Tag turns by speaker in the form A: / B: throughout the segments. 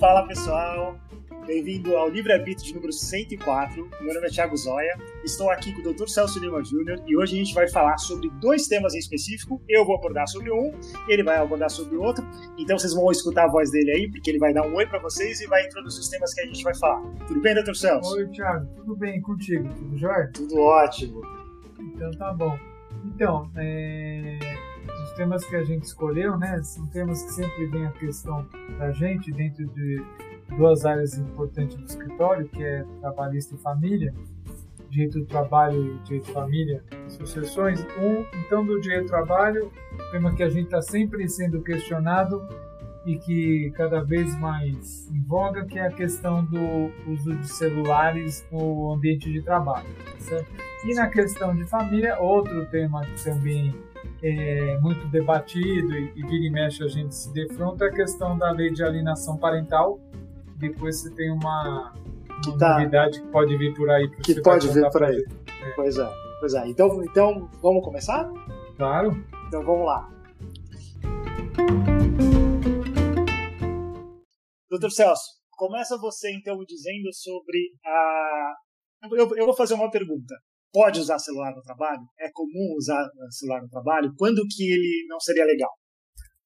A: Fala pessoal, bem-vindo ao Livre Arbítrio de número 104. Meu nome é Thiago Zoya, estou aqui com o Dr. Celso Lima Júnior e hoje a gente vai falar sobre dois temas em específico. Eu vou abordar sobre um, ele vai abordar sobre o outro. Então vocês vão escutar a voz dele aí, porque ele vai dar um oi para vocês e vai introduzir os temas que a gente vai falar. Tudo bem, Dr. Celso?
B: Oi, Thiago, tudo bem contigo? Tudo jóia?
A: Tudo ótimo.
B: Então tá bom. Então, é os temas que a gente escolheu, né, são temas que sempre vem a questão da gente dentro de duas áreas importantes do escritório, que é trabalhista e família, direito do trabalho e direito de família, sucessões. Um, então, do direito do trabalho, tema que a gente está sempre sendo questionado e que cada vez mais em voga, que é a questão do uso de celulares no ambiente de trabalho. Certo? E na questão de família, outro tema que também é muito debatido e, e vira e mexe a gente se defronta é a questão da lei de alienação parental. Depois você tem uma, uma tá, novidade que pode vir por aí.
A: Que pode vir por aí. É. Pois é. Pois é. Então, então, vamos começar?
B: Claro.
A: Então vamos lá. Doutor Celso, começa você então dizendo sobre a. Eu, eu vou fazer uma pergunta pode usar celular no trabalho? É comum usar celular no trabalho? Quando que ele não seria legal?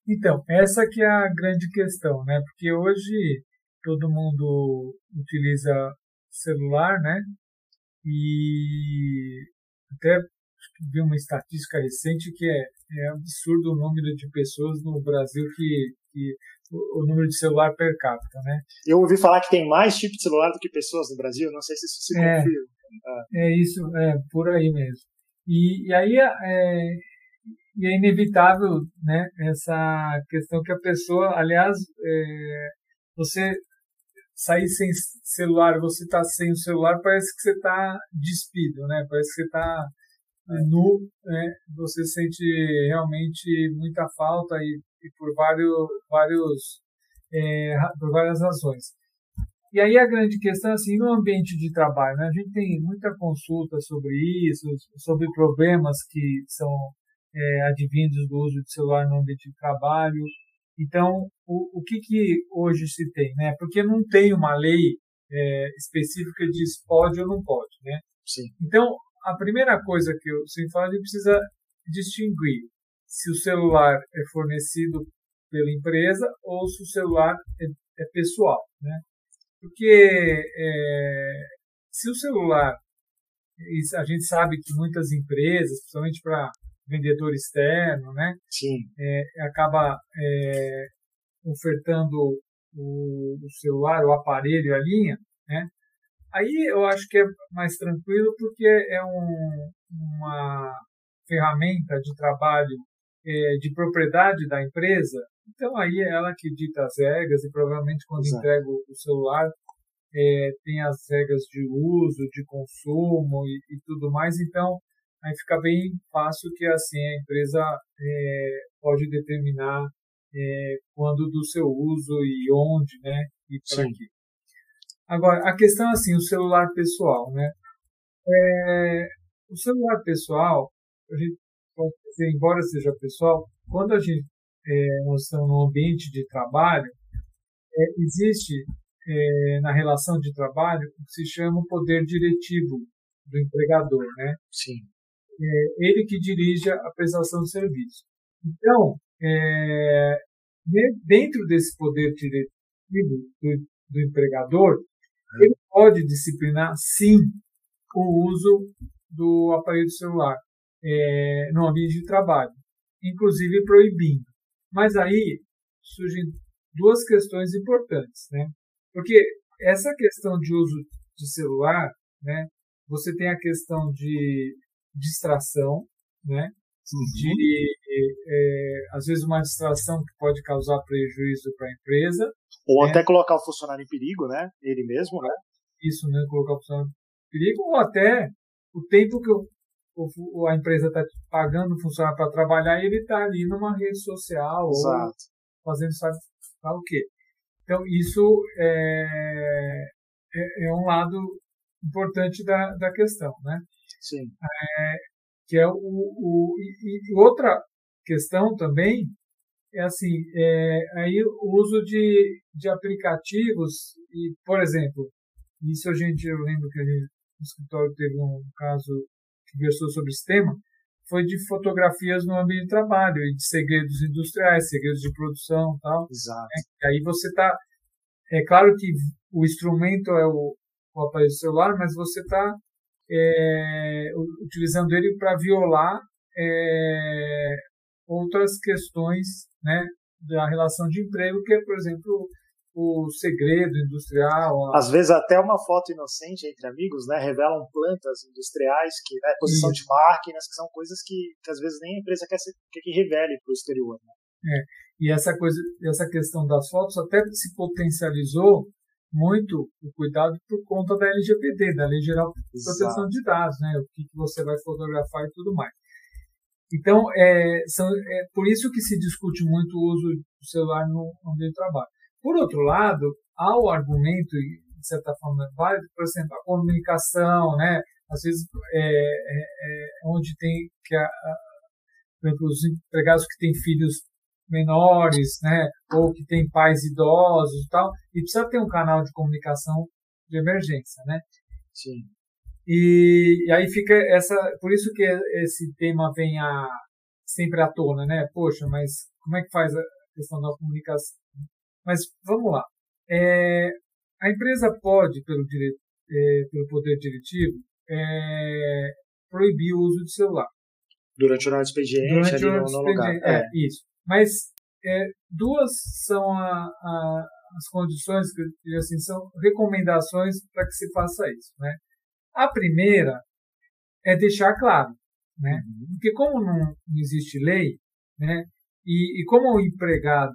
B: Então, essa que é a grande questão, né? Porque hoje todo mundo utiliza celular, né? E até vi uma estatística recente que é, é absurdo o número de pessoas no Brasil que, que o, o, número de celular per capita, né?
A: Eu ouvi falar que tem mais tipo de celular do que pessoas no Brasil, não sei se isso se
B: é,
A: confirma.
B: É isso, é por aí mesmo. E, e aí é, é inevitável, né, essa questão que a pessoa, aliás, é, você sair sem celular, você está sem o celular, parece que você está despido, né? Parece que você está é, nu, né? Você sente realmente muita falta e, e por vários, vários é, por várias razões. E aí a grande questão é assim, no ambiente de trabalho, né? a gente tem muita consulta sobre isso, sobre problemas que são é, advindos do uso de celular no ambiente de trabalho. Então, o, o que, que hoje se tem? Né? Porque não tem uma lei é, específica de pode ou não pode. Né?
A: Sim.
B: Então, a primeira coisa que eu sempre falo, a gente precisa distinguir se o celular é fornecido pela empresa ou se o celular é, é pessoal. Né? Porque é, se o celular, a gente sabe que muitas empresas, principalmente para vendedor externo, né,
A: Sim.
B: É, acaba é, ofertando o, o, celular, o aparelho, a linha, né, aí eu acho que é mais tranquilo porque é um, uma ferramenta de trabalho é, de propriedade da empresa então aí é ela que dita as regras e provavelmente quando Exato. entrega o celular é, tem as regras de uso, de consumo e, e, tudo mais. Então aí fica bem fácil que assim a empresa é, pode determinar é, quando do seu uso e onde, né? E para quê. Agora a questão assim, o celular pessoal, né? É, o celular pessoal, a gente pode dizer, embora seja pessoal, quando a gente é, nós estamos no ambiente de trabalho, é, existe é, na relação de trabalho o que se chama o poder diretivo do empregador, né?
A: Sim.
B: É, ele que dirige a prestação de serviço. Então, é, dentro desse poder diretivo do, do empregador, é. ele pode disciplinar, sim, o uso do aparelho celular é, no ambiente de trabalho, inclusive proibindo. Mas aí surgem duas questões importantes, né? Porque essa questão de uso de celular, né? Você tem a questão de distração, né? Uhum. De é, às vezes uma distração que pode causar prejuízo para a empresa,
A: ou né? até colocar o funcionário em perigo, né? Ele mesmo, né?
B: Isso, né? Colocar o funcionário em perigo, ou até o tempo que o a empresa está pagando o funcionário para trabalhar e ele está ali numa rede social
A: Exato.
B: ou fazendo sabe, sabe o quê. Então, isso é, é, é, um lado importante da, da questão, né?
A: Sim.
B: É, que é o, o e, e outra questão também é assim, é, aí o uso de, de aplicativos, e, por exemplo, isso a gente, eu lembro que a gente, no escritório teve um caso que versou sobre esse tema, foi de fotografias no ambiente de trabalho e de segredos industriais, segredos de produção tal.
A: Exato.
B: É, aí você está... É claro que o instrumento é o, o aparelho celular, mas você está é, utilizando ele para violar é, outras questões né, da relação de emprego, que é, por exemplo, o segredo industrial.
A: Às vezes até uma foto inocente entre amigos, né, revelam plantas industriais, que né, posição Isso. de máquinas, que são coisas que, que às vezes nem a empresa quer, quer que revele para o exterior. Né?
B: É. E essa coisa, essa questão das fotos até se potencializou muito o cuidado por conta da LGPD, da Lei Geral de Proteção de Dados, né? O que, que você vai fotografar e tudo mais. Então, é, são, é por isso que se discute muito o uso do celular no ambiente de trabalho. Por outro lado, há o argumento, de certa forma, válido, por exemplo, a comunicação, né? Às vezes, é, é, é onde tem que, a, a, por exemplo, os empregados que têm filhos menores, né, ou que tem pais idosos e tal, e precisa ter um canal de comunicação de emergência, né?
A: Sim.
B: E, e aí fica essa, por isso que esse tema vem a sempre à tona, né? Poxa, mas como é que faz a questão da comunicação? Mas vamos lá. É, a empresa pode, pelo, direito, é, pelo poder diretivo, é, proibir o uso de celular.
A: Durante o nosso expediente, Durante o no, no lugar.
B: É, é, isso. Mas é, duas são a, a, as condições que assim são recomendações para que se faça isso, né? A primeira é deixar claro, né? Uhum. Porque como não, não existe lei, né? E, e, como o empregado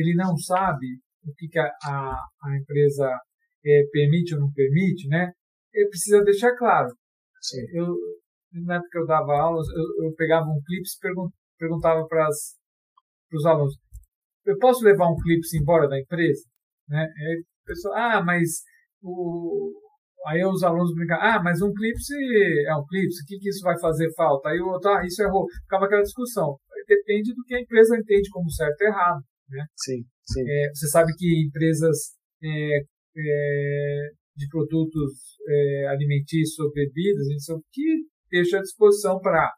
B: ele não sabe o que, que a, a, a empresa é, permite ou não permite, né? Ele precisa deixar claro.
A: Sim.
B: Eu na época que eu dava aulas, eu, eu pegava um clipe e perguntava para os alunos, eu posso levar um clips embora da empresa? Né? Aí o pessoal, ah, mas o... Aí os alunos brincam, ah, mas um clips é um clips, o que, que isso vai fazer falta? Aí o outro, ah, isso errou. Ficava aquela discussão. Depende do que a empresa entende como certo e errado. Né?
A: Sim, sim.
B: É, você sabe que empresas é, é, de produtos é, alimentícios ou bebidas, são que deixa à disposição para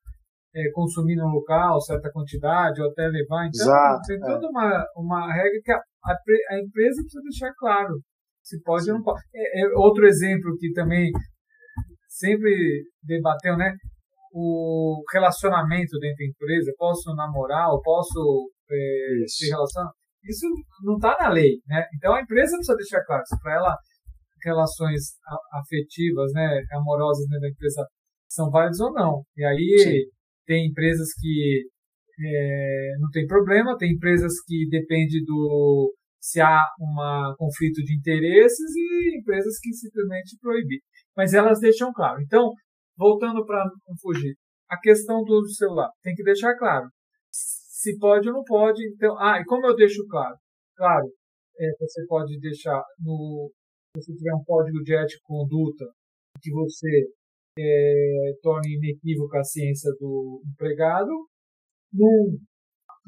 B: é, consumir no local certa quantidade ou até levar. Então,
A: Exato,
B: tem toda é. uma, uma regra que a, a, a, empresa precisa deixar claro se pode Sim. ou não pode. Outro exemplo que também sempre debateu, né? O relacionamento dentro da empresa, posso namorar, ou posso é, se relacionar. Isso não está na lei, né? Então a empresa precisa deixar claro se para ela relações afetivas, né, amorosas dentro da empresa são válidas ou não. E aí Sim tem empresas que é, não tem problema, tem empresas que depende do se há um conflito de interesses e empresas que simplesmente proibem. Mas elas deixam claro. Então, voltando para não fugir, a questão do celular tem que deixar claro se pode ou não pode. Então, ah, e como eu deixo claro? Claro, é, você pode deixar no se você tiver um código de ética e conduta que você é, torne inequívoca a ciência do empregado no,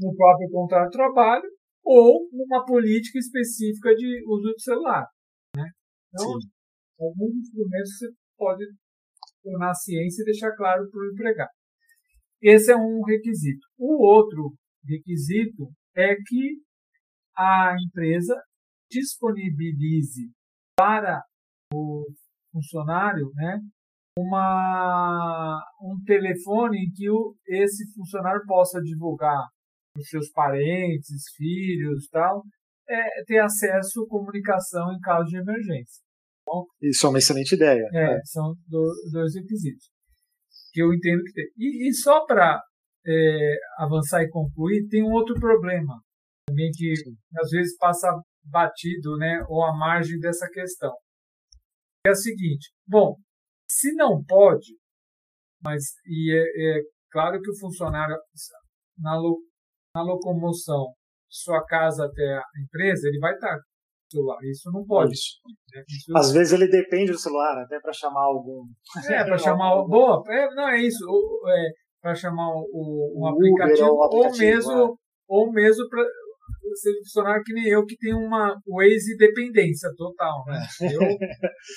B: no próprio contrato de trabalho ou numa política específica de uso de celular. Né? Então, Sim. alguns instrumentos você pode tornar ciência e deixar claro para o empregado. Esse é um requisito. O outro requisito é que a empresa disponibilize para o funcionário né, uma, um telefone em que o, esse funcionário possa divulgar os seus parentes, filhos tal, é, ter acesso à comunicação em caso de emergência.
A: Bom, Isso é uma excelente ideia.
B: É, é. são do, dois requisitos que eu entendo que tem. E, e só para é, avançar e concluir, tem um outro problema também que Sim. às vezes passa batido, né, ou à margem dessa questão. É o seguinte, bom, se não pode, mas e é, é claro que o funcionário na, lo, na locomoção de sua casa até a empresa, ele vai estar celular. Isso não pode. Isso.
A: Né? Isso... Às vezes ele depende do celular, até para chamar algum.
B: É, para chamar. Boa, é, não é isso. É, para chamar o, um aplicativo, ou, aplicativo, ou mesmo ou mesmo para ser funcionário que nem eu, que tem uma Waze dependência total, né? Eu,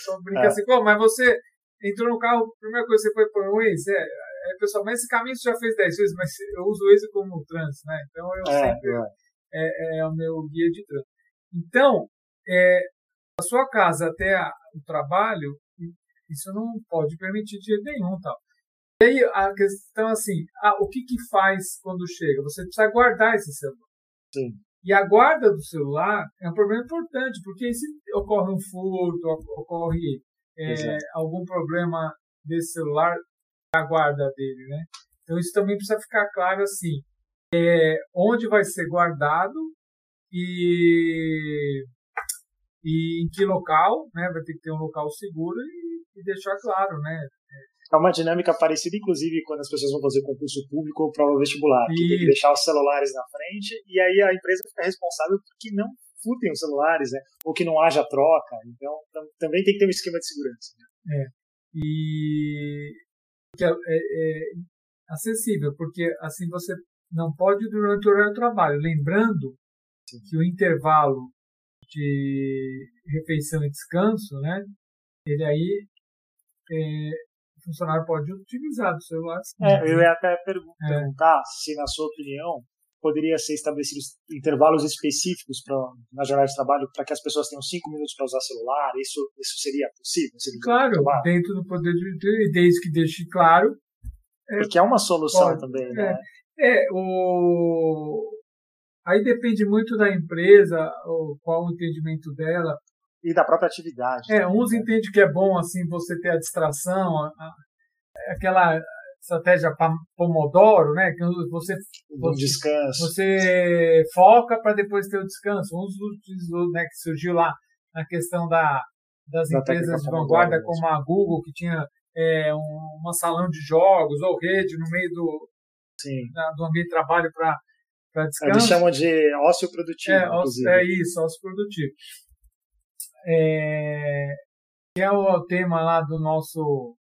B: só brinco é. assim, pô, mas você entrou no carro, a primeira coisa que você foi pôr o Waze, é, é, pessoal, mas esse caminho você já fez 10 vezes, mas eu uso o Waze como trânsito, né? Então eu é, sempre é. É, é. o meu guia de trânsito. Então, é, a sua casa até a, o trabalho, isso não pode permitir de jeito nenhum, tal. E aí a questão assim, ah, o que que faz quando chega? Você precisa guardar esse celular.
A: Sim.
B: E a guarda do celular é um problema importante, porque se ocorre um furto, ocorre é, algum problema desse celular, a guarda dele, né? Então isso também precisa ficar claro assim, é, onde vai ser guardado e, e em que local, né? Vai ter que ter um local seguro e, e deixar claro, né?
A: É uma dinâmica parecida, inclusive, quando as pessoas vão fazer concurso público ou prova vestibular, que tem que deixar os celulares na frente e aí a empresa fica responsável por que não furtem os celulares, né? Ou que não haja troca. Então, também tem que ter um esquema de segurança.
B: Né? É. E é, é, é acessível, porque assim você não pode durante o horário do trabalho. Lembrando Sim. que o intervalo de refeição e descanso, né? Ele aí é, funcionário pode utilizar do celular.
A: É, eu ia até perguntar é. se, na sua opinião, poderia ser estabelecidos intervalos específicos pra, na jornada de trabalho para que as pessoas tenham cinco minutos para usar celular? Isso, isso seria possível? Seria
B: claro, dentro do poder de desde que deixe claro.
A: É, Porque é uma solução pode, também, né?
B: É, é, o... aí depende muito da empresa, qual o entendimento dela
A: e da própria atividade.
B: É, também, uns né? entendem que é bom assim você ter a distração, a, a, aquela estratégia Pomodoro, né? Que você,
A: um descanso.
B: você foca para depois ter o descanso. Uns utilizou, né, que surgiu lá na questão da, das da empresas de vanguarda como a Google, que tinha é, um, uma salão de jogos ou rede no meio do, da, do ambiente de trabalho para para descanso.
A: Eles chamam de ócio produtivo.
B: É, ócio, é isso, ócio produtivo é, que é o tema lá do nosso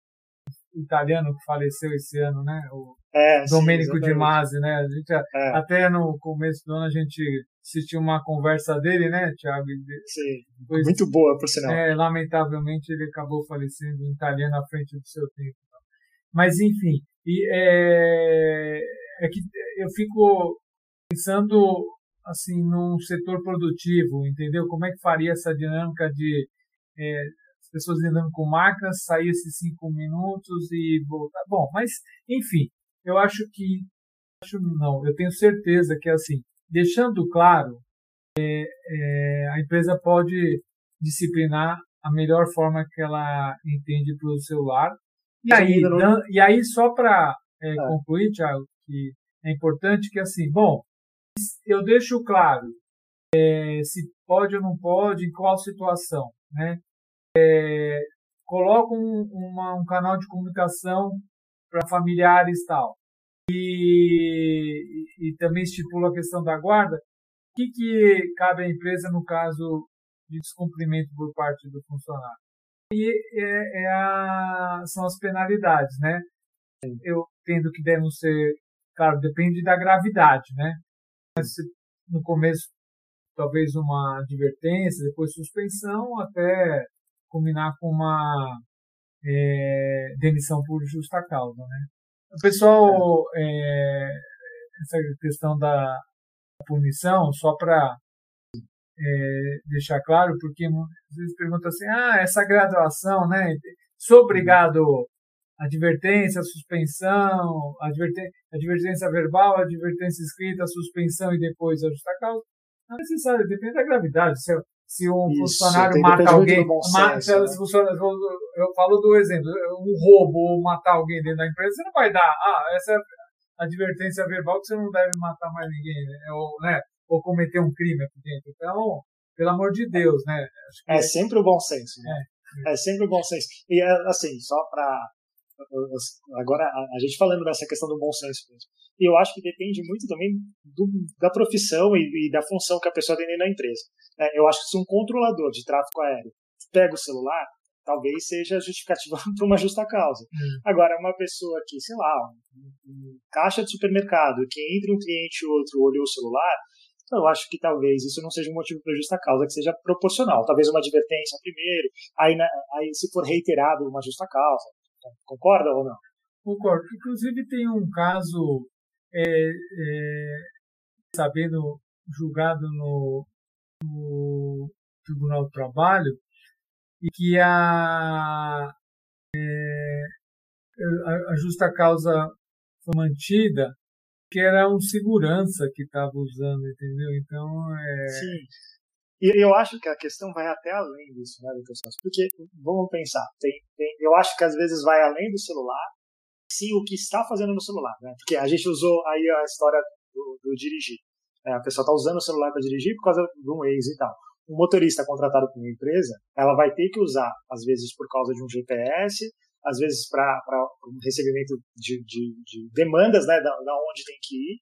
B: italiano que faleceu esse ano, né? O
A: é,
B: Domenico Di Masi, né? A gente, é. Até no começo do ano a gente assistiu uma conversa dele, né, Thiago?
A: Sim, Depois, muito boa, por sinal.
B: É, lamentavelmente ele acabou falecendo em italiano à frente do seu tempo. Mas, enfim, e, é, é que eu fico pensando assim num setor produtivo, entendeu? Como é que faria essa dinâmica de é, as pessoas lidando com marcas, sair esses cinco minutos e voltar? Bom, mas enfim, eu acho que acho não, eu tenho certeza que assim, deixando claro, é, é, a empresa pode disciplinar a melhor forma que ela entende para o celular. E aí, não... e aí só para é, ah. concluir, Thiago, que é importante que assim, bom, eu deixo claro é, se pode ou não pode, em qual situação. Né? É, coloco um, uma, um canal de comunicação para familiares e tal. E, e, também estipulo a questão da guarda. O que, que cabe à empresa no caso de descumprimento por parte do funcionário? E é, é a, são as penalidades, né? Eu tendo que devem ser, claro, depende da gravidade, né? No começo talvez uma advertência, depois suspensão, até culminar com uma é, demissão por justa causa. Né? O pessoal, é, essa questão da punição, só para é, deixar claro, porque às vezes perguntam assim, ah, essa graduação, né? Sou obrigado advertência, suspensão, advertência, advertência verbal, advertência escrita, suspensão e depois a justa causa. Não é necessário, depende da gravidade. Se, se um Isso, funcionário mata alguém, mata, senso, né? funcionário, eu falo do exemplo, um roubo ou matar alguém dentro da empresa, você não vai dar, ah, essa é a advertência verbal que você não deve matar mais ninguém, né? ou, né? ou cometer um crime aqui dentro. Então, pelo amor de Deus, né?
A: é, é sempre o bom senso. Né? É. é sempre o bom senso. E assim, só para Agora, a, gente falando dessa questão do bom senso mesmo. E eu acho que depende muito também do, da profissão e, e, da função que a pessoa tem da empresa. É, eu acho que se um controlador de tráfego aéreo pega o celular, talvez seja justificativa para uma justa causa. Hum. Agora, uma pessoa que, sei lá, um, um caixa de supermercado, que entre um cliente e outro olhou o celular, eu acho que talvez isso não seja um motivo para justa causa, que seja proporcional. Talvez uma advertência primeiro, aí, aí se for reiterado, uma justa causa. Concorda ou não?
B: Concordo. Inclusive tem um caso, é, é, sabendo, julgado no, no Tribunal do Trabalho, e que a, é, a, a justa causa foi mantida que era um segurança que estava usando, entendeu? Então, é...
A: Sim. E eu acho que a questão vai até além disso, né, Dr. Santos? Porque, vamos pensar, tem, tem, eu acho que às vezes vai além do celular, sim o que está fazendo no celular, né? Porque a gente usou aí a história do, do dirigir. É, a pessoa está usando o celular para dirigir por causa de um ex e tal. Um motorista contratado por uma empresa, ela vai ter que usar, às vezes por causa de um GPS, às vezes para um recebimento de, de, de, demandas, né, da, da onde tem que ir.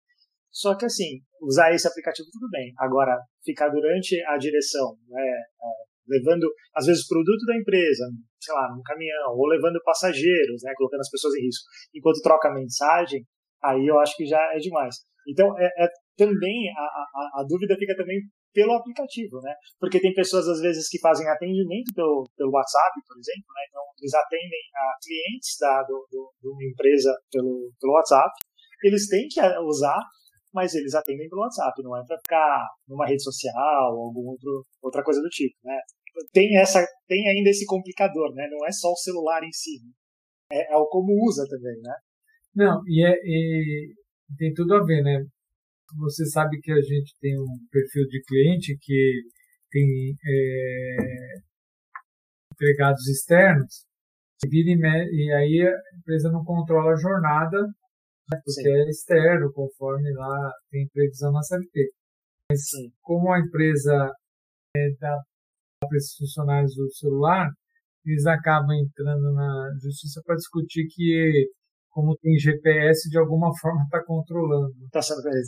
A: Só que assim, usar esse aplicativo tudo bem. Agora, ficar durante a direção, né, é, levando às vezes produto da empresa, sei lá, num caminhão, ou levando passageiros, né, colocando as pessoas em risco, enquanto troca mensagem, aí eu acho que já é demais. Então, é, é também a, a, a, dúvida fica também pelo aplicativo, né? Porque tem pessoas às vezes que fazem atendimento pelo, pelo WhatsApp, por exemplo, né? Então eles atendem a clientes da do, do, de uma empresa pelo, pelo WhatsApp. Eles têm que usar, mas eles atendem pelo WhatsApp, não é para ficar numa rede social ou alguma outra coisa do tipo, né? Tem essa, tem ainda esse complicador, né? Não é só o celular em si, né? é, é o como usa também, né?
B: Não, e, é, e tem tudo a ver, né? Você sabe que a gente tem um perfil de cliente que tem é, empregados externos e, e, aí a empresa não controla a jornada porque Sim. é externo, conforme lá tem previsão na CLT. Mas Sim. como a empresa é, dá para esses funcionários do celular, eles acabam entrando na justiça para discutir que como tem GPS, de alguma forma está controlando.
A: Está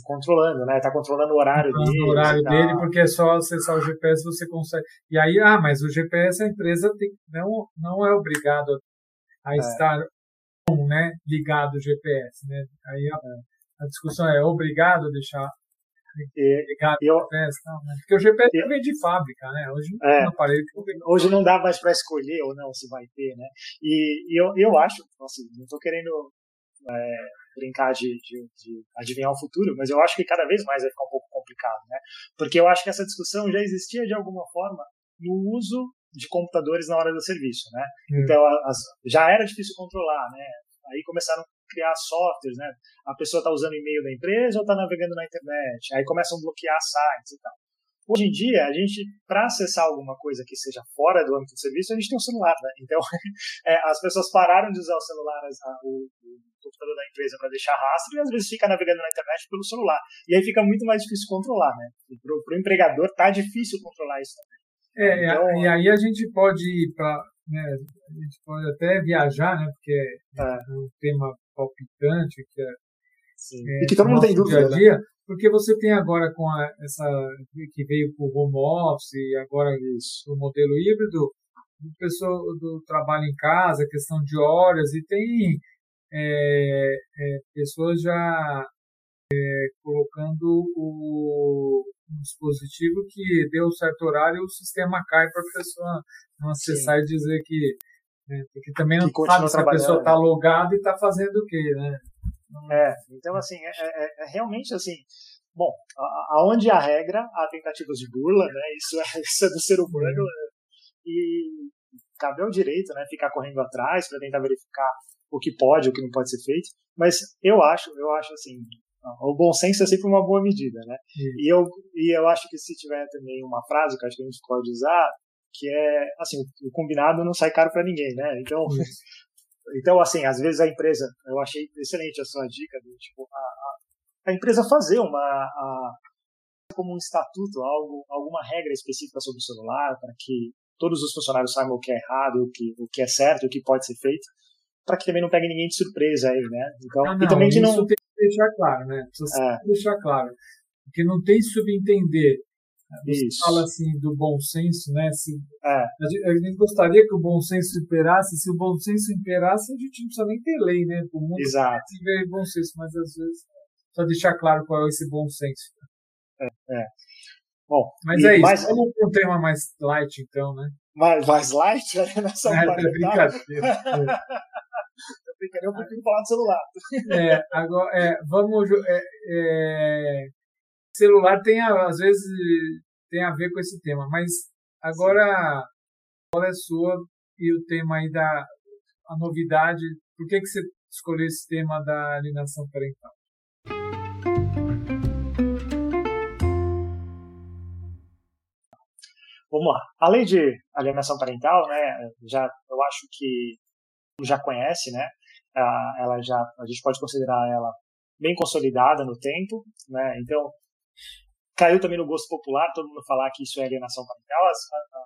A: controlando, né? Está controlando o horário controlando dele.
B: O horário dele, porque é só acessar o GPS você consegue. E aí, ah, mas o GPS a empresa tem, não, não é obrigado a é. estar né, ligado ao GPS, né? Aí a, é. a discussão é obrigado a deixar ligado eu, GPS, não, né? Porque o GPS eu, vem de fábrica, né? Hoje não é, aparelho que
A: Hoje não dá mais para escolher ou não se vai ter, né? E, e eu, eu acho, assim, não estou querendo é, brincar de, de, de, adivinhar o futuro, mas eu acho que cada vez mais vai ficar um pouco complicado, né? Porque eu acho que essa discussão já existia de alguma forma no uso de computadores na hora do serviço, né? Hum. Então, as, já era difícil controlar, né? Aí começaram a criar softwares, né? A pessoa está usando e-mail da empresa ou está navegando na internet? Aí começam a bloquear sites e tal. Hoje em dia, a gente, para acessar alguma coisa que seja fora do âmbito do serviço, a gente tem um celular, né? Então, é, as pessoas pararam de usar o celular, a, o, o, computador da empresa para deixar rastro e às vezes fica navegando na internet pelo celular. E aí fica muito mais difícil controlar, né? Para o empregador tá difícil controlar isso também.
B: É, então, e aí a gente pode ir para. Né, a gente pode até viajar, né? Porque é, é um tema palpitante, que é.
A: Sim. É, e que todo mundo tem dúvida. Dia a né? dia,
B: né? Porque você tem agora com a, essa que veio com o home office e agora Isso. o modelo híbrido, o pessoal do trabalho em casa, questão de horas, e tem é, é, pessoas já é, colocando o, um dispositivo que deu certo horário o sistema cai para a pessoa não acessar Sim. e dizer que. Né, porque também não sabe se a pessoa está logada e está fazendo o quê, né?
A: É, então assim, é, é, é realmente assim, bom, aonde há regra, há tentativas de burla, né? Isso é, isso é do ser humano né? e cabe ao direito, né? Ficar correndo atrás para tentar verificar o que pode, o que não pode ser feito. Mas eu acho, eu acho assim, o bom senso é sempre uma boa medida, né? E eu e eu acho que se tiver também uma frase que acho que a gente pode usar, que é assim, o combinado não sai caro para ninguém, né? Então Então, assim, às vezes a empresa, eu achei excelente a sua dica, de, tipo, a, a, a empresa fazer uma, a, como um estatuto, algo, alguma regra específica sobre o celular, para que todos os funcionários saibam o que é errado, o que, o que é certo, o que pode ser feito, para que também não pegue ninguém de surpresa aí, né?
B: Então, não, e também que não. tem que deixar claro, né? Precisa é. deixar claro. Porque não tem subentender Você Isso. fala assim do bom senso, né? Se, é. A gente gostaria que o bom senso imperasse. Se o bom senso imperasse, a gente não precisa nem ter lei, né? O mundo
A: Exato.
B: tiver bom senso, mas às vezes só deixar claro qual é esse bom senso.
A: É, é. Bom,
B: mas é isso. Mais... Vamos para um tema mais light, então, né?
A: Mais, mais light? Nessa
B: é, é brincadeira.
A: eu brincadeira, eu prefiro falar do celular.
B: É, agora, é, vamos. É, é, celular tem, às vezes, tem a ver com esse tema, mas agora, Sim. qual é a sua e o tema aí da a novidade? Por que, que você escolheu esse tema da alienação parental?
A: Vamos lá. A lei de alienação parental, né, já, eu acho que já conhece, né, ela já, a gente pode considerar ela bem consolidada no tempo, né, então caiu também no gosto popular todo mundo falar que isso é alienação parental,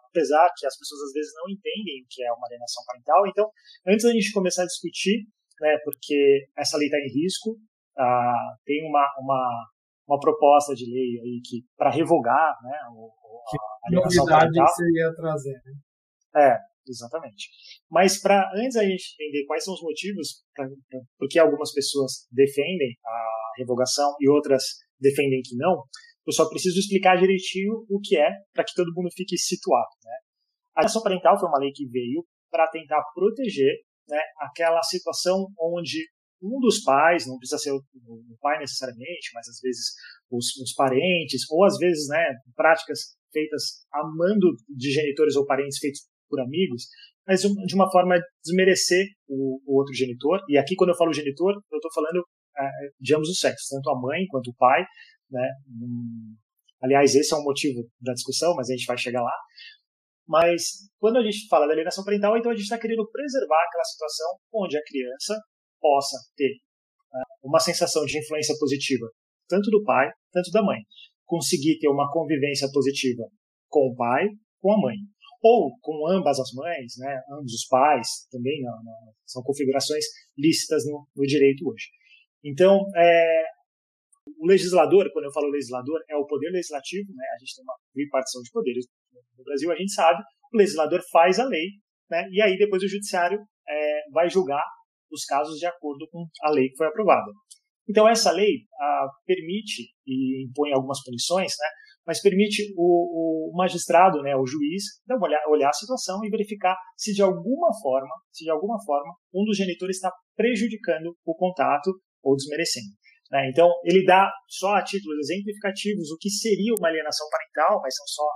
A: apesar que as pessoas às vezes não entendem o que é uma alienação parental. Então, antes da gente começar a discutir, né, porque essa lei está em risco, ah, tem uma, uma, uma proposta de lei aí que para revogar, né, o,
B: que novidade que você ia trazer, né?
A: É, exatamente. Mas para antes a gente entender quais são os motivos por que algumas pessoas defendem a revogação e outras defendem que não, eu só preciso explicar direitinho o que é para que todo mundo fique situado. Né? A ação parental foi uma lei que veio para tentar proteger né, aquela situação onde um dos pais, não precisa ser o, pai necessariamente, mas às vezes os, os parentes, ou às vezes né, práticas feitas amando de genitores ou parentes feitos por amigos, mas de uma forma desmerecer o, o outro genitor. E aqui, quando eu falo genitor, eu estou falando é, de ambos os sexos, tanto a mãe quanto o pai. Né? Aliás, esse é um motivo da discussão, mas a gente vai chegar lá. Mas quando a gente fala da alienação parental, então a gente está querendo preservar aquela situação onde a criança possa ter né, uma sensação de influência positiva, tanto do pai, tanto da mãe conseguir ter uma convivência positiva com o pai, com a mãe. Ou com ambas as mães, né, ambos os pais, também não, não, são configurações lícitas no, no direito hoje. Então, é, o legislador, quando eu falo legislador, é o poder legislativo, né, a gente tem uma repartição de poderes no Brasil, a gente sabe, o legislador faz a lei, né, e aí depois o judiciário é, vai julgar os casos de acordo com a lei que foi aprovada. Então, essa lei permite, e impõe algumas punições, né, mas permite o, o magistrado, né, o juiz, dar uma olhar, olhar a situação e verificar se de alguma forma, se de alguma forma, um dos genitores está prejudicando o contato ou desmerecendo. Né? Então, ele dá só a títulos exemplificativos o que seria uma alienação parental, mas são só,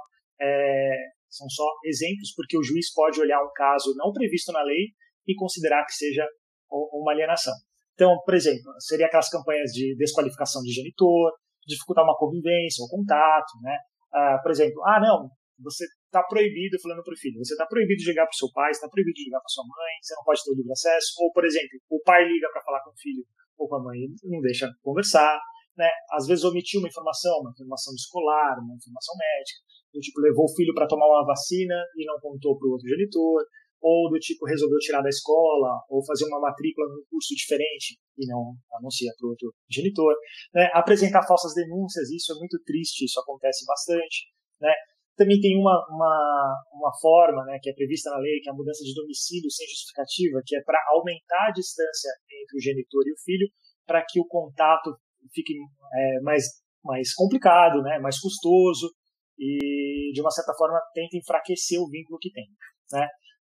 A: é, são só exemplos, porque o juiz pode olhar um caso não previsto na lei e considerar que seja uma alienação. Então, por exemplo, seria aquelas campanhas de desqualificação de genitor, dificultar uma convivência, um contato, né? Ah, por exemplo, ah, não, você está proibido, falando para o filho, você está proibido de ligar para o seu pai, está proibido de ligar para sua mãe, você não pode ter o livre acesso. Ou, por exemplo, o pai liga para falar com o filho ou com a mãe e não deixa conversar. Né? Às vezes omitiu uma informação, uma informação escolar, uma informação médica, tipo levou o filho para tomar uma vacina e não contou para o outro genitor, ou do tipo resolveu tirar da escola, ou fazer uma matrícula num curso diferente e não anuncia para outro genitor. Né? Apresentar falsas denúncias, isso é muito triste, isso acontece bastante. Né? Também tem uma, uma, uma forma né, que é prevista na lei, que é a mudança de domicílio sem justificativa, que é para aumentar a distância entre o genitor e o filho, para que o contato fique é, mais, mais complicado, né, mais custoso, e de uma certa forma tenta enfraquecer o vínculo que tem. Né?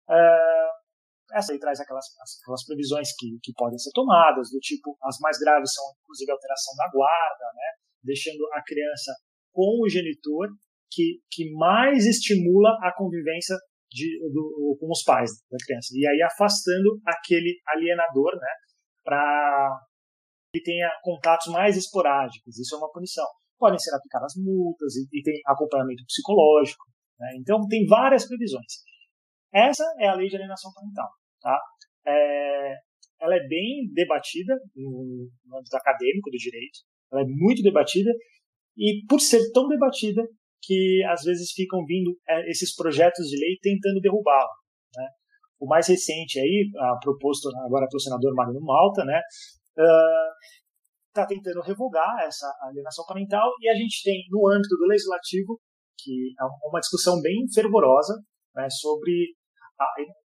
A: Uh, essa aí traz aquelas, aquelas previsões que, que podem ser tomadas, do tipo, as mais graves são inclusive a alteração da guarda, né, deixando a criança com o genitor, que, que mais estimula a convivência de, do, com os pais da criança. E aí afastando aquele alienador, né, para que tenha contatos mais esporádicos. Isso é uma punição. Podem ser aplicadas multas e, e tem acompanhamento psicológico. Né? Então, tem várias previsões. Essa é a lei de alienação parental. Tá? É, ela é bem debatida no, no âmbito acadêmico do direito, ela é muito debatida, e por ser tão debatida, que às vezes ficam vindo é, esses projetos de lei tentando derrubá-la. Né? O mais recente aí, proposto agora pelo senador Magno Malta, né, está uh, tentando revogar essa alienação parental, e a gente tem no âmbito do legislativo que é uma discussão bem fervorosa né, sobre a,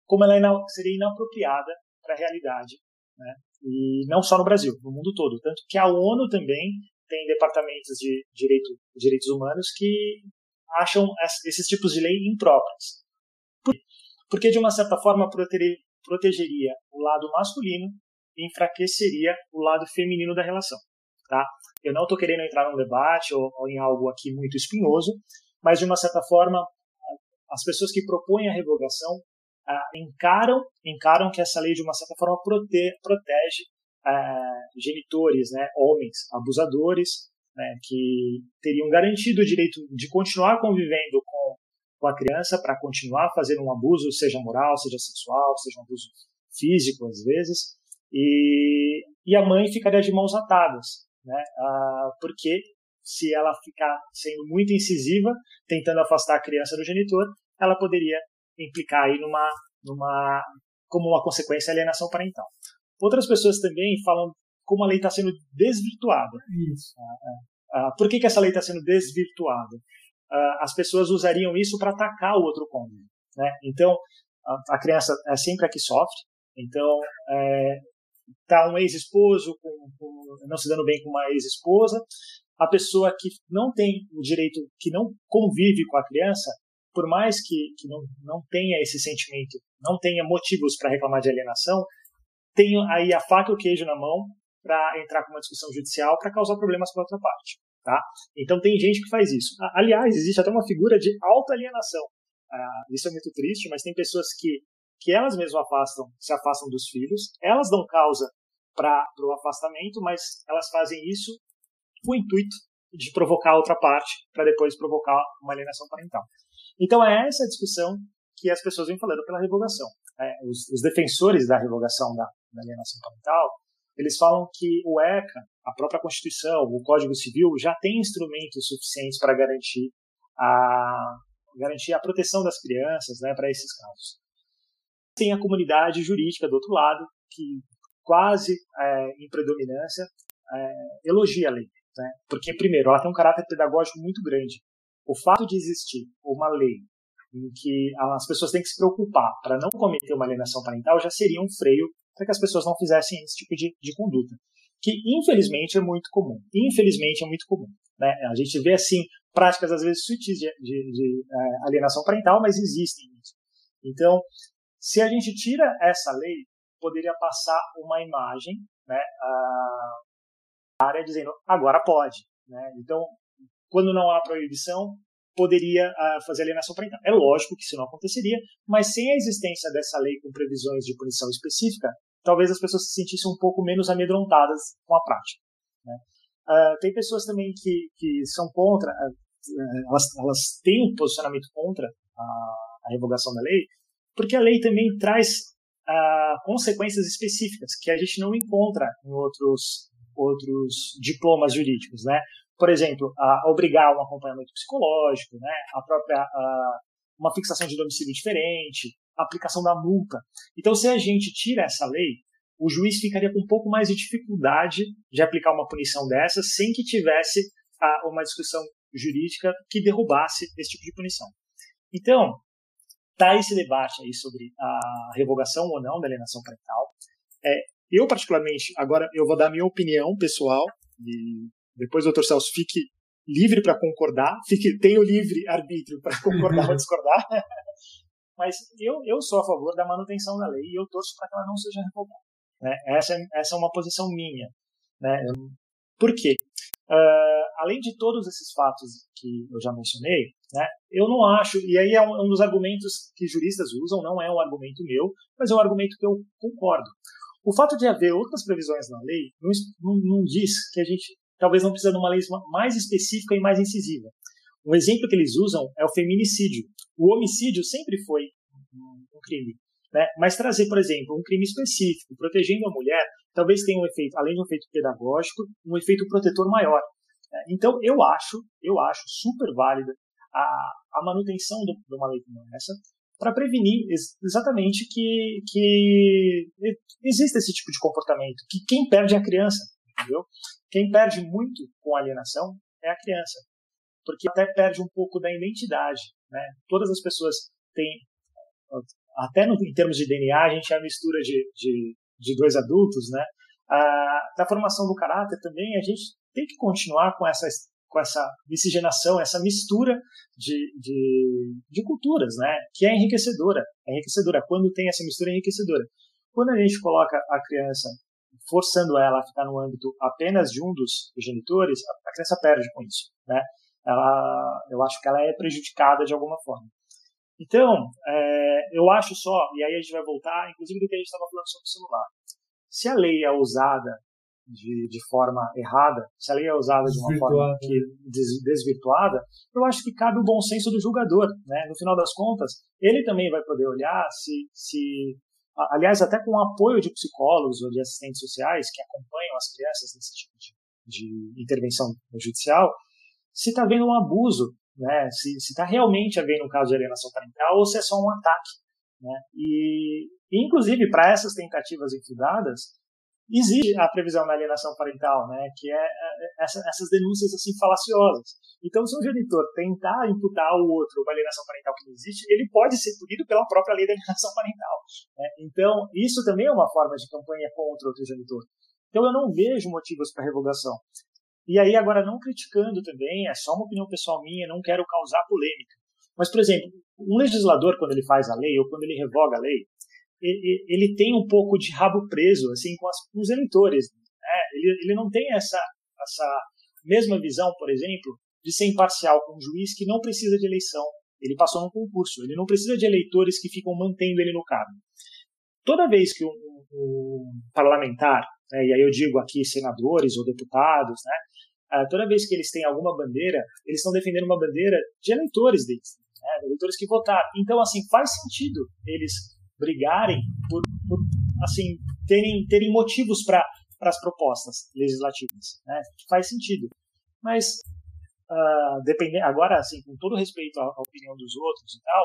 A: como ela é seria inapropriada para a realidade, né, e não só no Brasil, no mundo todo. Tanto que a ONU também tem departamentos de direito, direitos humanos que acham esses tipos de lei impróprios. Porque, de uma certa forma, protegeria o lado masculino e enfraqueceria o lado feminino da relação. Tá? Eu não estou querendo entrar num debate ou, ou, em algo aqui muito espinhoso, mas de uma certa forma as pessoas que propõem a revogação ah, encaram encaram que essa lei de uma certa forma prote, protege ah, genitores, né, homens abusadores, né, que teriam garantido o direito de continuar convivendo com, com a criança para continuar fazendo um abuso, seja moral, seja sexual, seja um abuso físico às vezes, e, e a mãe ficaria de mãos atadas, né? Ah, porque se ela ficar sendo muito incisiva, tentando afastar a criança do genitor, ela poderia implicar aí numa, numa como uma consequência a alienação parental. Outras pessoas também falam como a lei está sendo desvirtuada.
B: Isso.
A: Ah, ah, por que, que essa lei está sendo desvirtuada? Ah, as pessoas usariam isso para atacar o outro cônjuge. Né? Então, a, a, criança é sempre a que sofre. Então, é, tá um ex-esposo não se dando bem com uma ex-esposa, a pessoa que não tem o direito, que não convive com a criança, por mais que, que não, não tenha esse sentimento, não tenha motivos para reclamar de alienação, tem aí a faca e o queijo na mão para entrar com uma discussão judicial para causar problemas para outra parte. Tá? Então tem gente que faz isso. Aliás, existe até uma figura de alienação. Ah, isso é muito triste, mas tem pessoas que que elas mesmas afastam, se afastam dos filhos, elas dão causa para o afastamento, mas elas fazem isso com o intuito de provocar outra parte, para depois provocar uma alienação parental. Então é essa discussão que as pessoas vêm falando pela revogação. É, os, os, defensores da revogação da, da alienação parental, eles falam que o ECA, a própria Constituição, o Código Civil, já tem instrumentos suficientes para garantir a, garantir a proteção das crianças né, para esses casos tem a comunidade jurídica do outro lado, que quase é, em predominância é, elogia a lei. Né? Porque, primeiro, ela tem um caráter pedagógico muito grande. O fato de existir uma lei em que as pessoas têm que se preocupar para não cometer uma alienação parental já seria um freio para que as pessoas não fizessem esse tipo de, de conduta. Que, infelizmente, é muito comum. Infelizmente, é muito comum. Né? A gente vê, assim, práticas, às vezes, sutis de, de, de é, alienação parental, mas existem isso. Então, se a gente tira essa lei, poderia passar uma imagem, né, a área dizendo agora pode, né? Então, quando não há proibição, poderia uh, fazer alienação parental. É lógico que isso não aconteceria, mas sem a existência dessa lei com previsões de punição específica, talvez as pessoas se sentissem um pouco menos amedrontadas com a prática. Né? Uh, tem pessoas também que, que são contra, uh, elas, elas têm um posicionamento contra a, a revogação da lei, porque a lei também traz ah, consequências específicas que a gente não encontra em outros, outros diplomas jurídicos, né? Por exemplo, a obrigar um acompanhamento psicológico, né? A própria a, uma fixação de domicílio diferente, a aplicação da multa. Então, se a gente tira essa lei, o juiz ficaria com um pouco mais de dificuldade de aplicar uma punição dessa sem que tivesse a, uma discussão jurídica que derrubasse esse tipo de punição. Então, está esse debate aí sobre a revogação ou não da alienação parental. É, eu, particularmente, agora eu vou dar minha opinião pessoal, e depois Dr. Celso fique livre para concordar, fique, tenha o livre arbítrio para concordar ou discordar. Mas eu, eu sou a favor da manutenção da lei e eu torço para que ela não seja revogada. Né? Essa, essa é uma posição minha. Né? Por quê? Uh, além de todos esses fatos que eu já mencionei, né, eu não acho, e aí é um, um, dos argumentos que juristas usam, não é um argumento meu, mas é um argumento que eu concordo. O fato de haver outras previsões na lei não, não, não diz que a gente talvez não precisa de uma lei mais específica e mais incisiva. Um exemplo que eles usam é o feminicídio. O homicídio sempre foi um crime. Né? Mas trazer, por exemplo, um crime específico, protegendo a mulher, talvez tenha um efeito, além de um efeito pedagógico, um efeito protetor maior. Né? Então, eu acho, eu acho super válida a, a manutenção do, de uma lei como essa, para prevenir ex exatamente que, que exista esse tipo de comportamento, que quem perde é a criança, entendeu? Quem perde muito com alienação é a criança. porque até perde um pouco da identidade. Né? Todas as pessoas têm, até no, em termos de DNA, a gente é a mistura de, de, de dois adultos, né? Ah, da formação do caráter também, a gente tem que continuar com essa, com essa miscigenação, essa mistura de, de, de culturas, né? Que é enriquecedora. É enriquecedora. Quando tem essa mistura, é enriquecedora. Quando a gente coloca a criança forçando ela a ficar no âmbito apenas de um dos genitores, a criança perde com isso, né? Ela, eu acho que ela é prejudicada de alguma forma. Então, é, eu acho só, e aí a gente vai voltar, inclusive do que a gente estava falando sobre o celular. Se a lei é usada de, de forma errada, se a lei é usada de uma forma que, des, desvirtuada, eu acho que cabe o bom senso do julgador. Né? No final das contas, ele também vai poder olhar se, se aliás, até com o apoio de psicólogos ou de assistentes sociais que acompanham as crianças nesse tipo de, de intervenção judicial, se está havendo um abuso, né? se está realmente havendo um caso de alienação parental ou se é só um ataque. Né? E, inclusive, para essas tentativas infundadas, existe a previsão da alienação parental, né? que é, é essa, essas denúncias assim falaciosas. Então, se um genitor tentar imputar ao outro uma alienação parental que não existe, ele pode ser punido pela própria lei da alienação parental. Né? Então, isso também é uma forma de campanha contra outro genitor. Então, eu não vejo motivos para revogação. E aí, agora, não criticando também, é só uma opinião pessoal minha, não quero causar polêmica. Mas, por exemplo, um legislador, quando ele faz a lei, ou quando ele revoga a lei, ele tem um pouco de rabo preso assim com, as, com os eleitores. Né? Ele, ele não tem essa, essa mesma visão, por exemplo, de ser imparcial com um juiz que não precisa de eleição. Ele passou no concurso. Ele não precisa de eleitores que ficam mantendo ele no cargo. Toda vez que um, um parlamentar, né, e aí eu digo aqui senadores ou deputados, né, ah, toda vez que eles têm alguma bandeira, eles estão defendendo uma bandeira de eleitores deles, né, eleitores que votaram. Então, assim, faz sentido eles brigarem por, por assim, terem, terem motivos para as propostas legislativas. Né? Faz sentido. Mas, uh, agora, assim, com todo respeito à, à opinião dos outros e tal,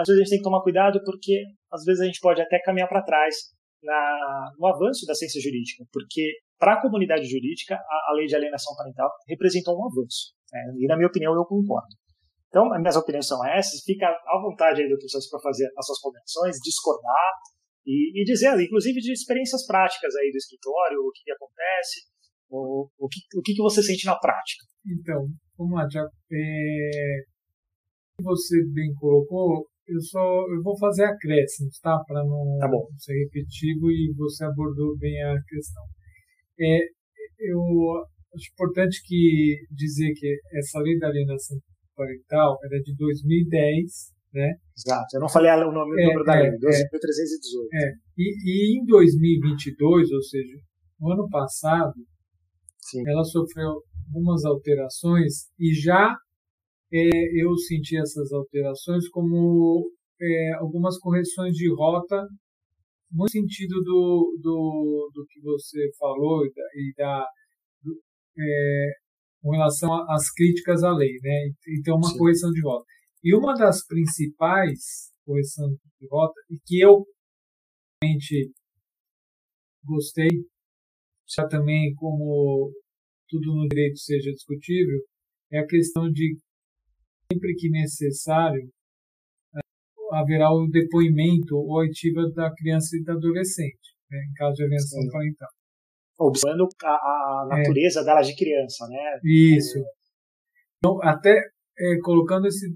A: às vezes a gente tem que tomar cuidado porque às vezes a gente pode até caminhar para trás na, no avanço da ciência jurídica, porque para a comunidade jurídica a, a, lei de alienação parental representou um avanço. Né? E na minha opinião eu concordo. Então, as minhas opiniões são essas. Fica à vontade aí, doutor Celso, para fazer as suas convenções, discordar e, e, dizer, inclusive, de experiências práticas aí do escritório, o que, que acontece, o, o, que, o que, que você sente na prática.
B: Então, vamos lá, Tiago. É, você bem colocou, eu só eu vou fazer acréscimos, tá? Para não
A: tá
B: ser repetitivo e você abordou bem a questão. É, eu acho importante que dizer que essa lei da alienação parental era de 2010, né?
A: Exato, eu não falei o nome, é, número da lei, é, 2318.
B: É, é. E, e em 2022, ou seja, no ano passado, Sim. ela sofreu algumas alterações e já é, eu senti essas alterações como é, algumas correções de rota no sentido do, do, do que você falou e da, e da do, é, com relação às críticas à lei, né? Então, uma Sim. correção de rota. E uma das principais correções de rota, e que eu realmente gostei, já também como tudo no direito seja discutível, é a questão de sempre que necessário haverá o depoimento ou oitiva da criança e do adolescente, né, em caso de alienação parental
A: observando a, a é. natureza é. delas de criança, né?
B: Isso. Então, até é, colocando esse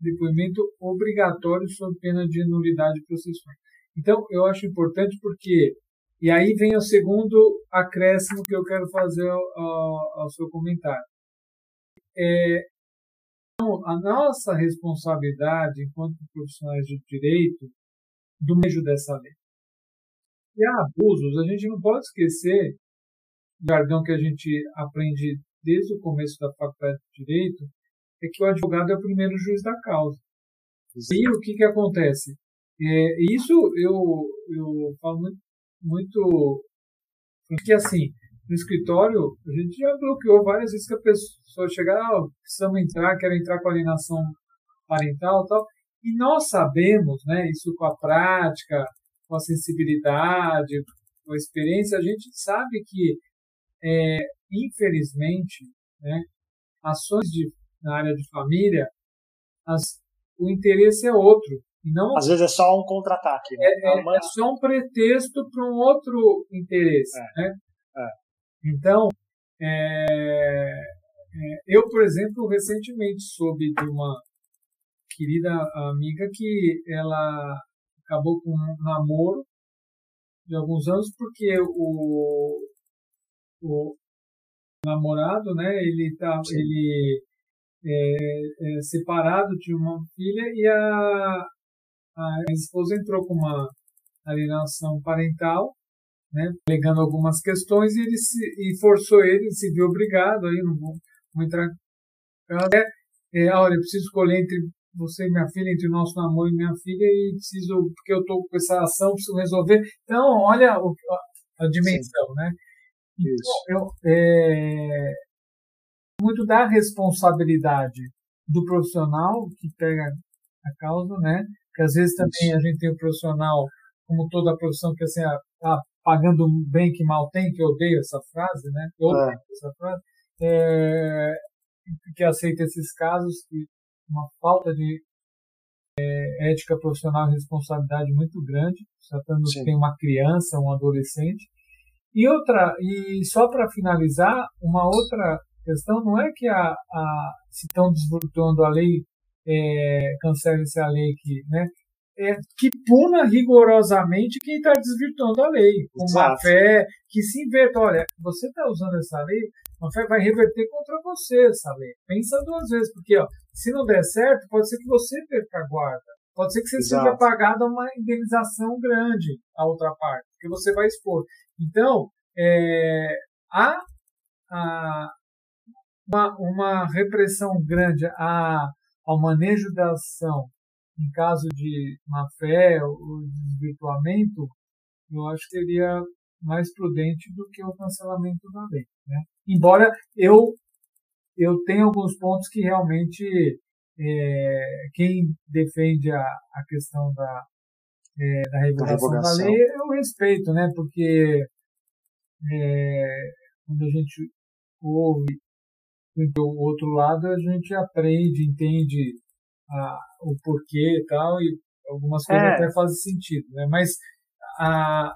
B: depoimento obrigatório sob pena de nulidade processual. Então, eu acho importante porque, e aí vem o segundo acréscimo que eu quero fazer ao, ao, ao seu comentário. É, então, a nossa responsabilidade enquanto profissionais de direito do meio dessa lei. E há abusos, a gente não pode esquecer jargão que a gente aprende desde o começo da faculdade de Direito é que o advogado é o primeiro juiz da causa. E o que, que acontece? É, isso eu, eu falo muito, muito porque assim, no escritório, a gente já bloqueou várias vezes que a pessoa chega, ah, precisamos entrar, quero entrar com alienação parental tal. E nós sabemos, né, isso com a prática, com a sensibilidade, com a experiência, a gente sabe que é, infelizmente, né, ações de na área de família, as, o interesse é outro. Não,
A: Às vezes é só um contra-ataque. Né?
B: É, é, é, só um pretexto para um outro interesse. É, né? É. Então, é, eu, por exemplo, recentemente soube de uma querida amiga que ela acabou com um namoro de alguns anos porque o, o namorado, né, ele tá, ele é, é, separado, tinha uma filha e a, a esposa entrou com uma alienação parental, né, alegando algumas questões e ele se, e forçou ele, se viu obrigado, aí não vou, vou entrar até, é, olha, eu preciso escolher entre você e minha filha, entre o nosso namoro e minha filha, e preciso, porque eu estou com essa ação, preciso resolver. Então, olha o, a, a, dimensão, Sim. né? Então, eu, é, muito da responsabilidade do profissional que pega a causa, né? Que às vezes também Isso. a gente tem o profissional, como toda profissão, que assim, tá pagando bem que mal tem, que eu odeio essa frase, né? Eu é. odeio essa frase, é, que aceita esses casos, que uma falta de é, ética profissional e responsabilidade muito grande, tratando que tem uma criança, um adolescente. E outra, e só para finalizar, uma outra questão não é que a, a se estão desvirtuando a lei, é, cancele-se a lei que, né? É, que puna rigorosamente quem está desvirtuando a lei, com má fé, que se inverta. Olha, você está usando essa lei, a fé vai reverter contra você essa lei. Pensa duas vezes, porque ó, se não der certo, pode ser que você perca a guarda. Pode ser que você Exato. seja pagada uma indenização grande a outra parte, que você vai expor. Então, é, há, há uma, uma repressão grande a, ao manejo da ação em caso de má fé ou desvirtuamento, eu acho que seria mais prudente do que o cancelamento da lei. Né? Embora eu eu tenha alguns pontos que realmente é, quem defende a, a questão da, é, da, revogação da, da lei eu respeito, né? Porque é, quando a gente ouve do outro lado, a gente aprende, entende a, o porquê e tal, e algumas coisas é. até fazem sentido, né? Mas a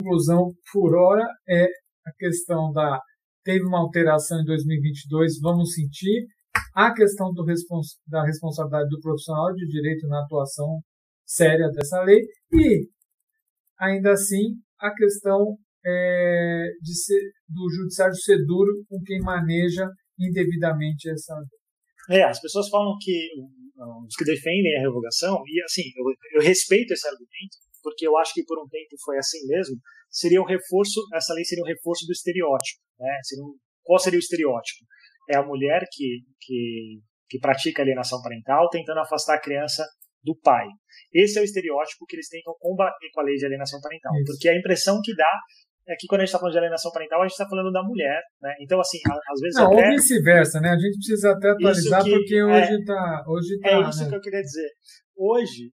B: conclusão por hora é a questão da teve uma alteração em 2022, vamos sentir a questão do respons, da responsabilidade do profissional de direito na atuação séria dessa lei e ainda assim a questão é, de ser, do judiciário ser duro com quem maneja indevidamente essa
A: lei. É, as pessoas falam que os que defendem a revogação, e assim, eu, eu respeito esse argumento, porque eu acho que por um tempo foi assim mesmo, seria um reforço, essa lei seria um reforço do estereótipo. Né? Seria um, qual seria o estereótipo? É a mulher que, que, que pratica alienação parental tentando afastar a criança do pai. Esse é o estereótipo que eles tentam combater com a lei de alienação parental. Isso. Porque a impressão que dá é que quando a gente está falando de alienação parental, a gente está falando da mulher, né? Então, assim, às vezes.
B: Não, até... ou vice-versa, né? A gente precisa até atualizar, que, porque hoje está. É, hoje tá,
A: é isso né? que eu queria dizer. Hoje,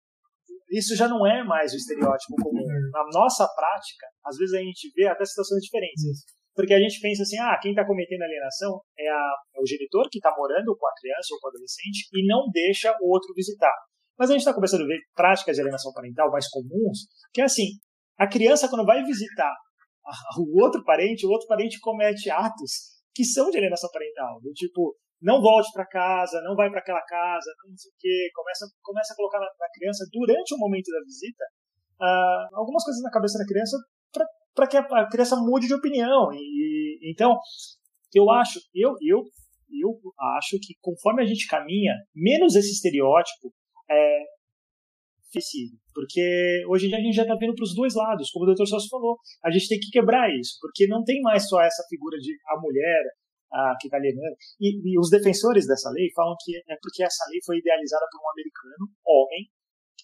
A: isso já não é mais o estereótipo comum. É. Na nossa prática, às vezes a gente vê até situações diferentes. Porque a gente pensa assim, ah, quem está cometendo alienação é, a, é, o genitor que está morando com a criança ou com o adolescente e não deixa o outro visitar. Mas a gente está começando a ver práticas de alienação parental mais comuns, que é assim, a criança quando vai visitar o outro parente, o outro parente comete atos que são de alienação parental, do tipo, não volte para casa, não vai para aquela casa, não sei o quê, começa, começa a colocar na, na criança, durante o momento da visita, uh, algumas coisas na cabeça da criança para que a, a, criança mude de opinião. E, então, eu acho, eu, eu, eu acho que conforme a gente caminha, menos esse estereótipo é, porque hoje em dia a gente já está vendo para os dois lados, como o Dr. Celso falou. A gente tem que quebrar isso, porque não tem mais só essa figura de a mulher a, que está alienando. E, e, os defensores dessa lei falam que é porque essa lei foi idealizada por um americano, homem,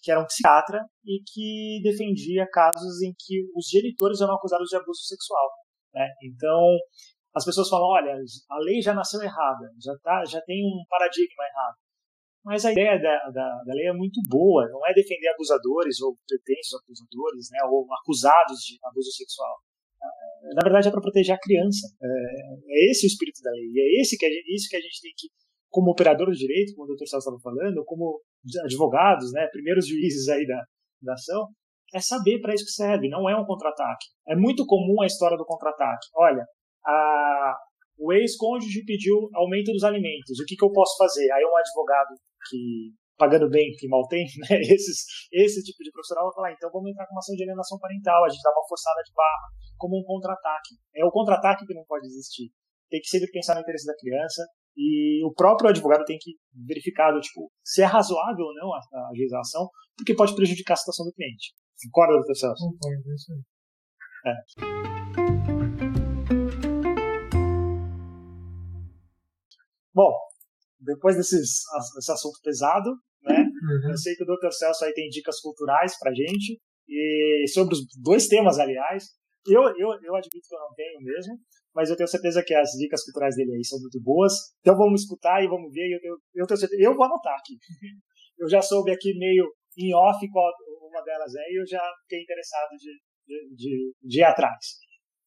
A: que era um psiquiatra e que defendia casos em que os genitores eram acusados de abuso sexual. Né? Então, as pessoas falam, olha, a lei já nasceu errada, já, tá, já tem um paradigma errado. Mas a ideia da, da, da, lei é muito boa, não é defender abusadores ou pretensos abusadores, né, ou acusados de abuso sexual. É, na verdade, é para proteger a criança. É, é, esse o espírito da lei. É esse que gente, isso que a gente tem que como operador do direito, como o Dr. Celso estava falando, como advogados, né, primeiros juízes aí da, da ação, é saber para isso que serve, não é um contra-ataque. É muito comum a história do contra-ataque. Olha, a, o ex-cônjuge pediu aumento dos alimentos, o que, que eu posso fazer? Aí um advogado que pagando bem, que mal tem, né, esses, esse tipo de profissional vai falar, então vamos entrar com uma ação de alienação parental, a gente dá uma forçada de barra, como um contra-ataque. É o contra-ataque que não pode existir. Tem que sempre pensar no interesse da criança, e o próprio advogado tem que verificar tipo, se é razoável ou não a, a ajuização, porque pode prejudicar a situação do cliente. Concorda, doutor Celso?
B: Concordo, isso aí.
A: É. Bom, depois desses, desse assunto pesado, né? Uhum. Eu sei que o Dr. Celso aí tem dicas culturais pra gente, e sobre os dois temas, aliás. Eu, eu, eu admito que eu não tenho mesmo, mas eu tenho certeza que as dicas culturais dele aí são muito boas. Então vamos escutar e vamos ver. Eu, eu, tenho certeza, eu vou anotar aqui. Eu já soube aqui meio em off qual uma delas é e eu já fiquei interessado de, de, de, de ir atrás.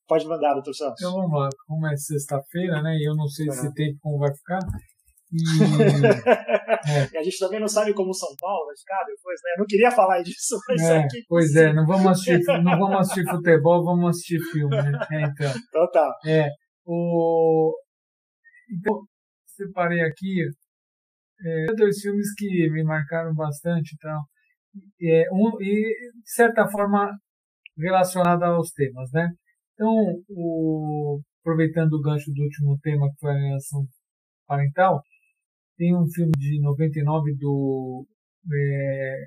A: Pode mandar, doutor Santos.
B: Então vamos lá. Como é sexta-feira, né? E eu não sei uhum. esse tempo como vai ficar. E...
A: é. e a gente também não sabe como São Paulo vai ficar depois, né? Eu não queria falar disso, mas
B: é, aqui... Pois é, não vamos assistir, não vamos assistir futebol, vamos assistir filme, né? É, então.
A: Então tá.
B: É, o... Então, separei aqui é, dois filmes que me marcaram bastante e tal. É, um, e, de certa forma, relacionado aos temas, né? Então, o, aproveitando o gancho do último tema, que foi a relação parental, tem um filme de 99 do é,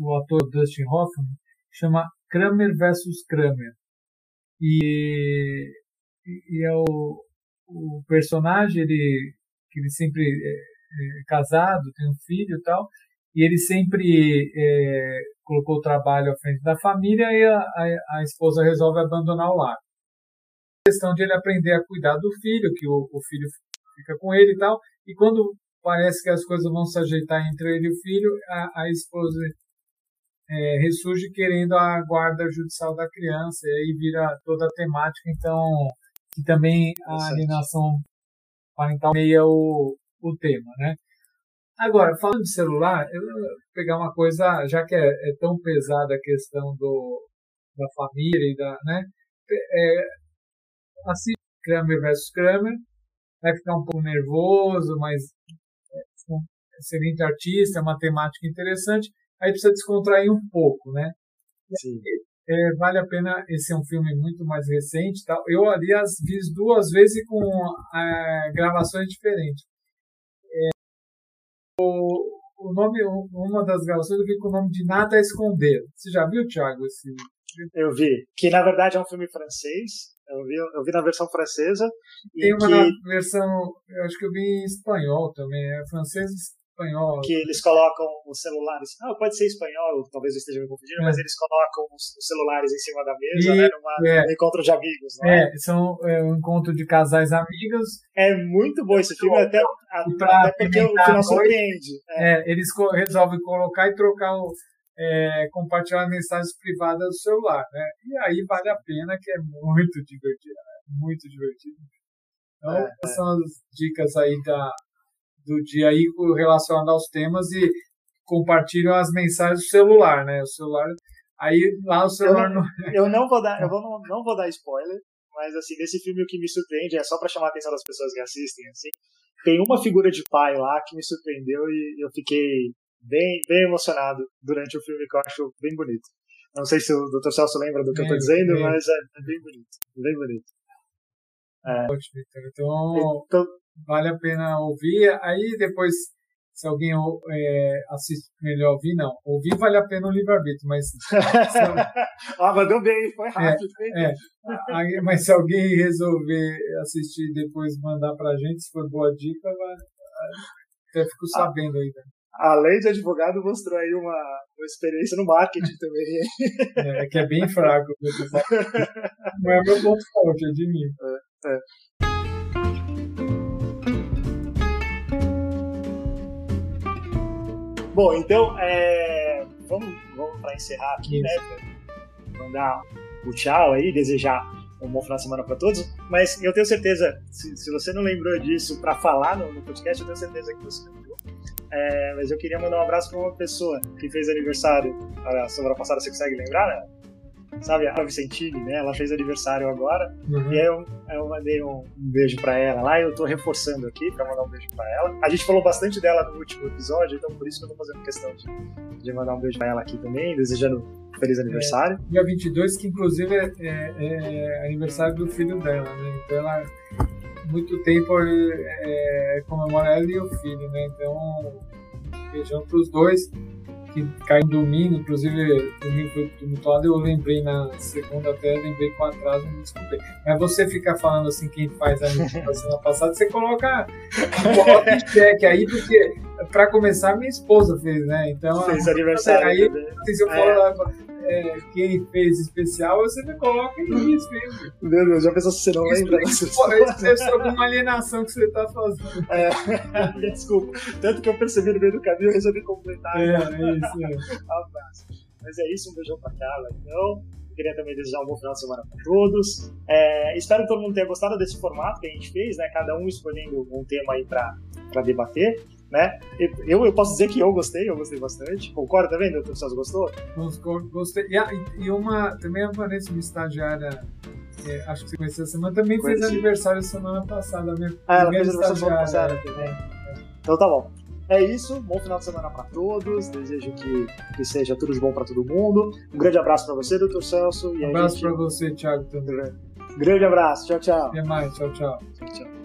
B: o ator Dustin Hoffman chama Kramer versus Kramer e, e é o, o personagem ele que ele sempre é, é casado tem um filho e tal e ele sempre é, colocou o trabalho à frente da família e a, a, a, esposa resolve abandonar o lar. Questão de ele aprender a cuidar do filho, que o, o filho fica com ele e tal, e quando parece que as coisas vão se ajeitar entre ele e o filho, a, a esposa é, ressurge querendo a guarda judicial da criança, e aí vira toda a temática, então, que também a alienação parental meia o, o tema, né? Agora, falando de celular, eu vou pegar uma coisa, já que é, é tão pesada a questão do, da família e da, né? É, assim, Kramer versus Kramer, vai ficar um pouco nervoso, mas um excelente artista, é uma temática interessante, aí precisa descontrair um pouco, né? Sim. É, vale a pena, esse é um filme muito mais recente, tal. eu aliás vi duas vezes com é, gravações diferentes. É, o, o nome, uma das gravações eu vi com o nome de Nada a Esconder. Você já viu, Thiago, esse
A: Eu vi, que na verdade é um filme francês, eu vi, eu vi na versão francesa.
B: Tem uma que, versão, eu acho que eu vi em espanhol também, é francês e espanhol.
A: Que eles colocam os celulares. Ah, pode ser espanhol, talvez eu esteja me confundindo, é. mas eles colocam os, os, celulares em cima da mesa, e, né, numa, é, num encontro de amigos.
B: Né? É, são é, um encontro de casais amigos.
A: É muito bom esse filme, até, até porque o final surpreende.
B: É. é, eles resolvem colocar e trocar o é, compartilhar mensagens privadas do celular, né? E aí vale a pena, que é muito divertido, né? muito divertido. Então, é, é. são as dicas aí da, do dia aí relacionado aos temas e compartilham as mensagens do celular, né? O celular, aí lá o celular
A: eu não, não... eu não vou dar, eu vou, não, não vou dar spoiler, mas assim, nesse filme o que me surpreende é só para chamar a atenção das pessoas que assistem, assim, tem uma figura de pai lá que me surpreendeu e eu fiquei bem, bem emocionado durante o filme, que eu acho bem bonito. Não sei se o Dr. Celso lembra do que eu estou dizendo, mas é, é, bem bonito. Bem bonito.
B: É. Então, então, vale a pena ouvir. Aí depois, se alguém é, assiste melhor ouvir, não. Ouvir vale a pena o livre-arbítrio, mas.
A: ah, mandou bem, foi rápido.
B: É, é. Aí, mas se alguém resolver assistir e depois mandar pra gente, se for boa dica, vai, até fico ah. sabendo aí. Né?
A: além de advogado, mostrou aí uma, uma experiência no marketing também.
B: É, que é bem fraco. Não é meu ponto forte, admito. É, é.
A: Bom, então, é, vamos, vamos para encerrar aqui, né? Mandar o tchau aí, desejar um bom final de semana para todos. Mas eu tenho certeza, se, se você não lembrou disso para falar no, no, podcast, eu tenho certeza que você. É, mas eu queria mandar um abraço para uma pessoa que fez aniversário a semana passada, você consegue lembrar, né? sabe, a Vicentini, né? Ela fez aniversário agora. Uhum. E aí eu, eu mandei um, um beijo para ela lá e eu tô reforçando aqui para mandar um beijo para ela. A gente falou bastante dela no último episódio, então por isso que eu tô fazendo questão de, de mandar um beijo para ela aqui também, desejando feliz aniversário.
B: É, dia 22, que inclusive é, é, é, aniversário do filho dela, né? Então ela muito tempo é, comemora ela e o filho, né? Então, beijão pros dois que cai em domingo, inclusive domingo foi tumultuado, eu lembrei na segunda até, lembrei com atraso, não desculpei. Mas você fica falando assim, quem faz a semana passada, você coloca um em cheque aí, porque para começar, minha esposa fez, né? Então,
A: fez aniversário.
B: Aí, se eu é, quem fez especial, você me coloca em mesmo.
A: Meu Deus, já pensou se você não lembra?
B: Isso ser alguma alienação que você está fazendo.
A: É, desculpa. Tanto que eu percebi no meio do caminho, eu resolvi completar.
B: É, é isso. É.
A: Abraço. Mas é isso, um beijão pra Carla, então. Queria também desejar um bom final de semana para todos. É, espero que todo mundo tenha gostado desse formato que a gente fez, né? Cada um escolhendo um tema aí para debater né? Eu, eu posso dizer que eu gostei, eu gostei bastante. Concorda também, doutor Celso? Gostou?
B: Gostei. E, e uma, também a Vanessa, uma estagiária, é, acho que você conheceu essa semana, também Conheci. fez aniversário semana passada. Minha
A: ah, ela fez aniversário semana passada também. É. Então tá bom. É isso, bom final de semana para todos. Desejo que, que seja tudo de bom para todo mundo. Um grande abraço para você, doutor Celso.
B: um abraço gente... para você, Thiago, também.
A: Grande abraço, tchau, tchau.
B: Até mais, tchau, tchau. tchau, tchau.